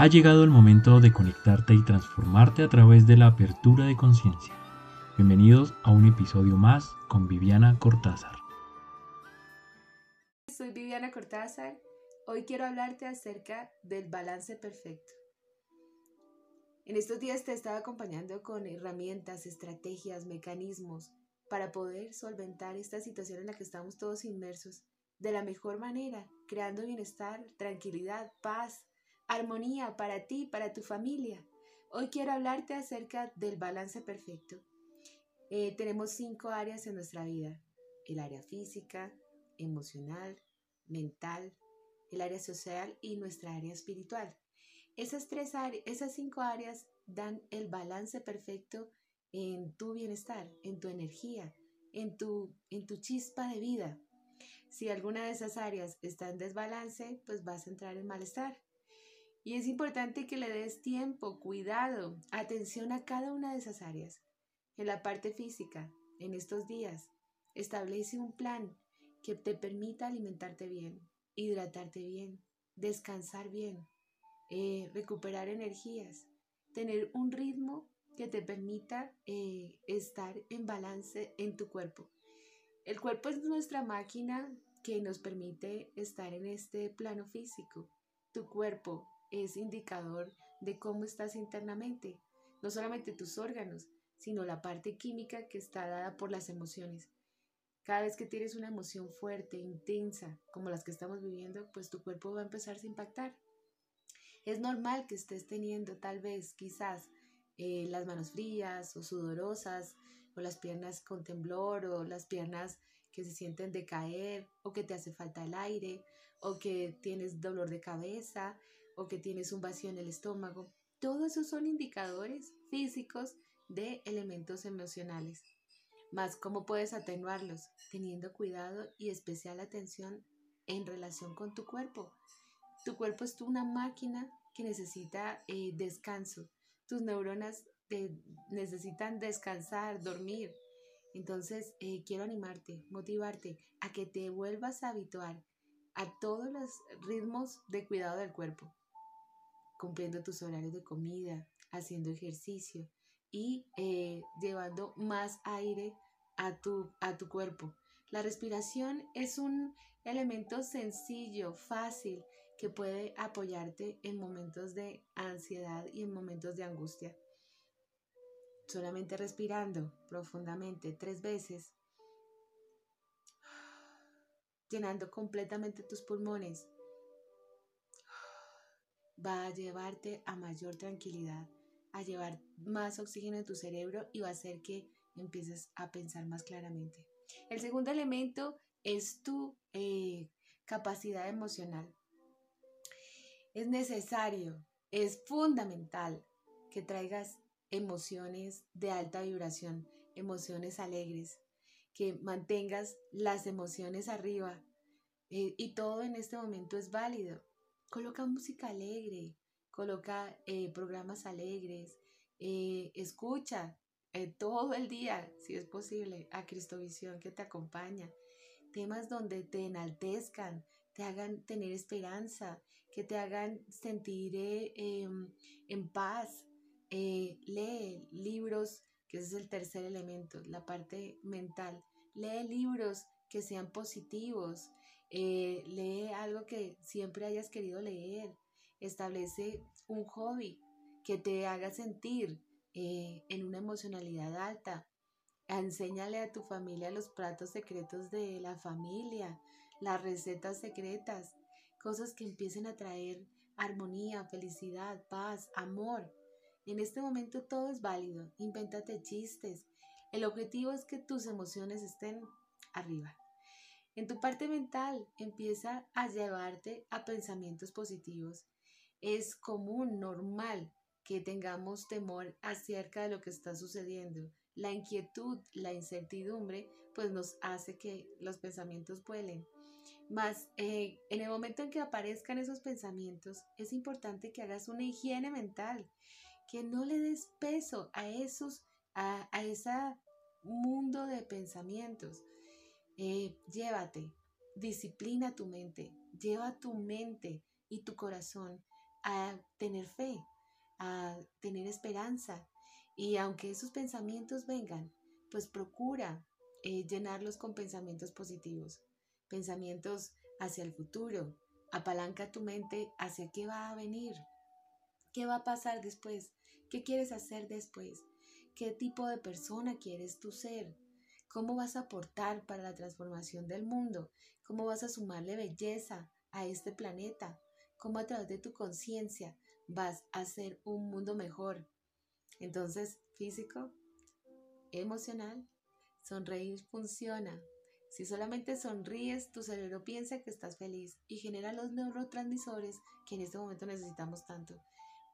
Ha llegado el momento de conectarte y transformarte a través de la apertura de conciencia. Bienvenidos a un episodio más con Viviana Cortázar. Soy Viviana Cortázar. Hoy quiero hablarte acerca del balance perfecto. En estos días te he estado acompañando con herramientas, estrategias, mecanismos para poder solventar esta situación en la que estamos todos inmersos de la mejor manera, creando bienestar, tranquilidad, paz, armonía para ti, para tu familia. Hoy quiero hablarte acerca del balance perfecto. Eh, tenemos cinco áreas en nuestra vida. El área física, emocional, mental, el área social y nuestra área espiritual. Esas, tres esas cinco áreas dan el balance perfecto en tu bienestar, en tu energía, en tu, en tu chispa de vida. Si alguna de esas áreas está en desbalance, pues vas a entrar en malestar. Y es importante que le des tiempo, cuidado, atención a cada una de esas áreas. En la parte física, en estos días, establece un plan que te permita alimentarte bien, hidratarte bien, descansar bien, eh, recuperar energías, tener un ritmo que te permita eh, estar en balance en tu cuerpo. El cuerpo es nuestra máquina que nos permite estar en este plano físico. Tu cuerpo es indicador de cómo estás internamente, no solamente tus órganos, sino la parte química que está dada por las emociones. Cada vez que tienes una emoción fuerte, intensa, como las que estamos viviendo, pues tu cuerpo va a empezar a impactar. Es normal que estés teniendo tal vez, quizás, eh, las manos frías o sudorosas, o las piernas con temblor, o las piernas que se sienten decaer, o que te hace falta el aire, o que tienes dolor de cabeza, o que tienes un vacío en el estómago. Todos esos son indicadores físicos de elementos emocionales. Más cómo puedes atenuarlos, teniendo cuidado y especial atención en relación con tu cuerpo. Tu cuerpo es una máquina que necesita eh, descanso. Tus neuronas necesitan descansar, dormir. Entonces, eh, quiero animarte, motivarte a que te vuelvas a habituar a todos los ritmos de cuidado del cuerpo cumpliendo tus horarios de comida, haciendo ejercicio y eh, llevando más aire a tu, a tu cuerpo. La respiración es un elemento sencillo, fácil, que puede apoyarte en momentos de ansiedad y en momentos de angustia. Solamente respirando profundamente tres veces, llenando completamente tus pulmones va a llevarte a mayor tranquilidad, a llevar más oxígeno en tu cerebro y va a hacer que empieces a pensar más claramente. El segundo elemento es tu eh, capacidad emocional. Es necesario, es fundamental que traigas emociones de alta vibración, emociones alegres, que mantengas las emociones arriba. Eh, y todo en este momento es válido. Coloca música alegre, coloca eh, programas alegres, eh, escucha todo el día, si es posible, a Cristovisión que te acompaña. Temas donde te enaltezcan, te hagan tener esperanza, que te hagan sentir em, en paz. lee libros, que ese es el tercer elemento, la parte mental. Lee libros que sean positivos, eh, lee algo que siempre hayas querido leer. Establece un hobby que te haga sentir eh, en una emocionalidad alta. Enséñale a tu familia los platos secretos de la familia, las recetas secretas, cosas que empiecen a traer armonía, felicidad, paz, amor. En este momento todo es válido. Invéntate chistes. El objetivo es que tus emociones estén arriba. En tu parte mental empieza a llevarte a pensamientos positivos. Es común, normal, que tengamos temor acerca de lo que está sucediendo. La inquietud, la incertidumbre, pues nos hace que los pensamientos vuelen. Más eh, en el momento en que aparezcan esos pensamientos, es importante que hagas una higiene mental, que no le des peso a esos, a, a ese mundo de pensamientos. Eh, llévate, disciplina tu mente, lleva tu mente y tu corazón a tener fe, a tener esperanza. Y aunque esos pensamientos vengan, pues procura eh, llenarlos con pensamientos positivos, pensamientos hacia el futuro. Apalanca tu mente hacia qué va a venir, qué va a pasar después, qué quieres hacer después, qué tipo de persona quieres tú ser, cómo vas a aportar para la transformación del mundo, cómo vas a sumarle belleza a este planeta, cómo a través de tu conciencia vas a hacer un mundo mejor. Entonces, físico, emocional, sonreír funciona. Si solamente sonríes, tu cerebro piensa que estás feliz y genera los neurotransmisores que en este momento necesitamos tanto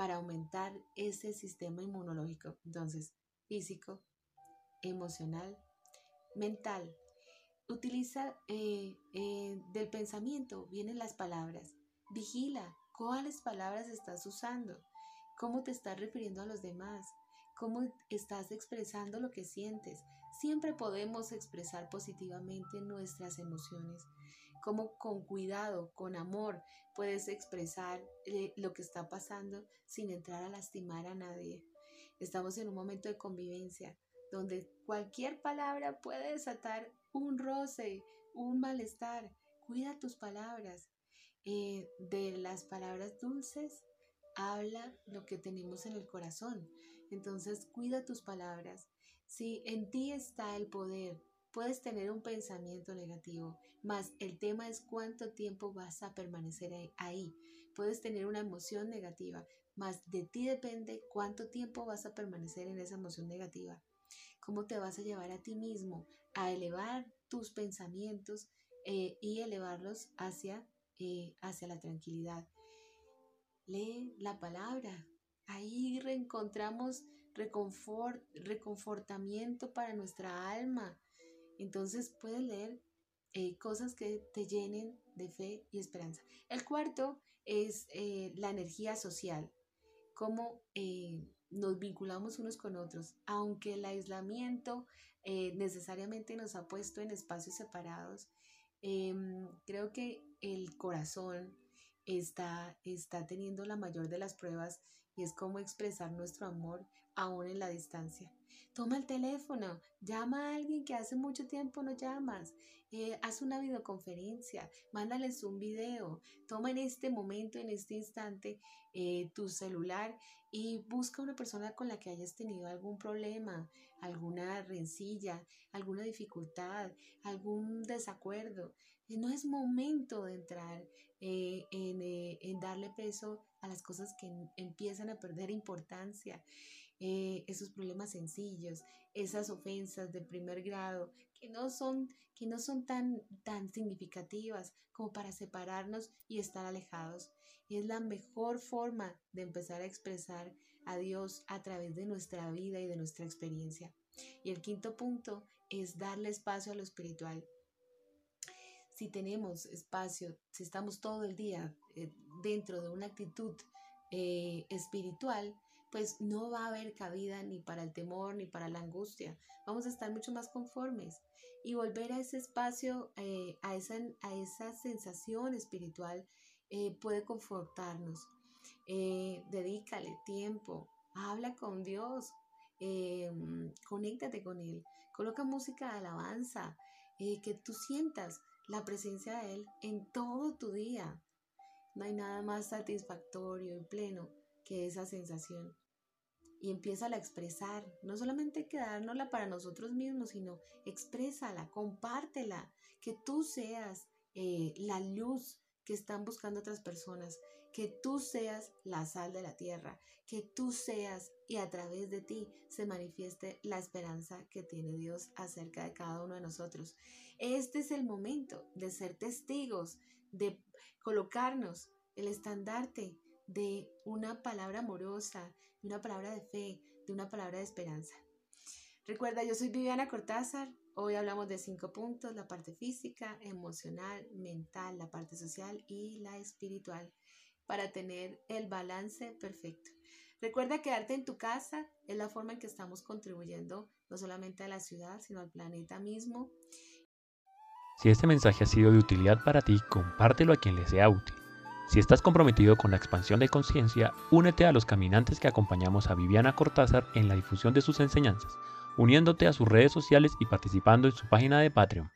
para aumentar ese sistema inmunológico. Entonces, físico, emocional, mental. Utiliza eh, eh, del pensamiento, vienen las palabras. Vigila cuáles palabras estás usando, cómo te estás refiriendo a los demás, cómo estás expresando lo que sientes. Siempre podemos expresar positivamente nuestras emociones. Cómo con cuidado, con amor, puedes expresar eh, lo que está pasando sin entrar a lastimar a nadie. Estamos en un momento de convivencia donde cualquier palabra puede desatar un roce, un malestar. Cuida tus palabras. Eh, de las palabras dulces habla lo que tenemos en el corazón. Entonces cuida tus palabras. Si en ti está el poder, puedes tener un pensamiento negativo, mas el tema es cuánto tiempo vas a permanecer ahí. Puedes tener una emoción negativa, mas de ti depende cuánto tiempo vas a permanecer en esa emoción negativa. Cómo te vas a llevar a ti mismo a elevar tus pensamientos eh, y elevarlos hacia, eh, hacia la tranquilidad. Lee la palabra. Ahí reencontramos reconfort, reconfortamiento para nuestra alma. Entonces puedes leer eh, cosas que te llenen de fe y esperanza. El cuarto es la energía social cómo eh, nos vinculamos unos con otros, aunque el aislamiento eh, necesariamente nos ha puesto en espacios separados. Em, creo que el corazón está, está teniendo la mayor de las pruebas y es cómo expresar nuestro amor aún en la distancia. Toma el teléfono, llama a alguien que hace mucho tiempo no llamas, eh, haz una videoconferencia, mándales un video, toma en este momento, en este instante, eh, tu celular y busca una persona con la que hayas tenido algún problema, alguna rencilla, alguna dificultad, algún desacuerdo. Eh, no es momento de entrar en, en darle peso a las cosas que empiezan a perder importancia. Eh, esos problemas sencillos, esas ofensas de primer grado que no son, que no son tan, tan significativas como para separarnos y estar alejados. Es la mejor forma de empezar a expresar a Dios a través de nuestra vida y de nuestra experiencia. Y el quinto punto es darle espacio a lo espiritual. Si tenemos espacio, si estamos todo el día eh, dentro de una actitud eh, espiritual, pues no va a haber cabida ni para el temor ni para la angustia. Vamos a estar mucho más conformes y volver a ese espacio, eh, a, esa, a esa sensación espiritual eh, puede confortarnos. Eh, dedícale tiempo, habla con Dios, conéctate con Él, coloca música de alabanza, que tú sientas la presencia de Él en todo tu día. No hay nada más satisfactorio y pleno que esa sensación y empieza a expresar. No solamente quedárnosla para nosotros mismos, sino exprésala, compártela, que tú seas eh, la luz que están buscando otras personas, que tú seas la sal de la tierra, que tú seas y a través de ti se manifieste la esperanza que tiene Dios acerca de cada uno de nosotros. Este es el momento de ser testigos, de colocarnos el estandarte de una palabra amorosa, de una palabra de fe, de una palabra de esperanza. Recuerda, yo soy Viviana Cortázar. Hoy hablamos de cinco puntos, la parte física, emocional, mental, la parte social y la espiritual, para tener el balance perfecto. Recuerda quedarte en tu casa, es la forma en que estamos contribuyendo no solamente a la ciudad, sino al planeta mismo. Si este mensaje ha sido de utilidad para ti, compártelo a quien le sea útil. Si estás comprometido con la expansión de conciencia, únete a los caminantes que acompañamos a Viviana Cortázar en la difusión de sus enseñanzas, uniéndote a sus redes sociales y participando en su página de Patreon.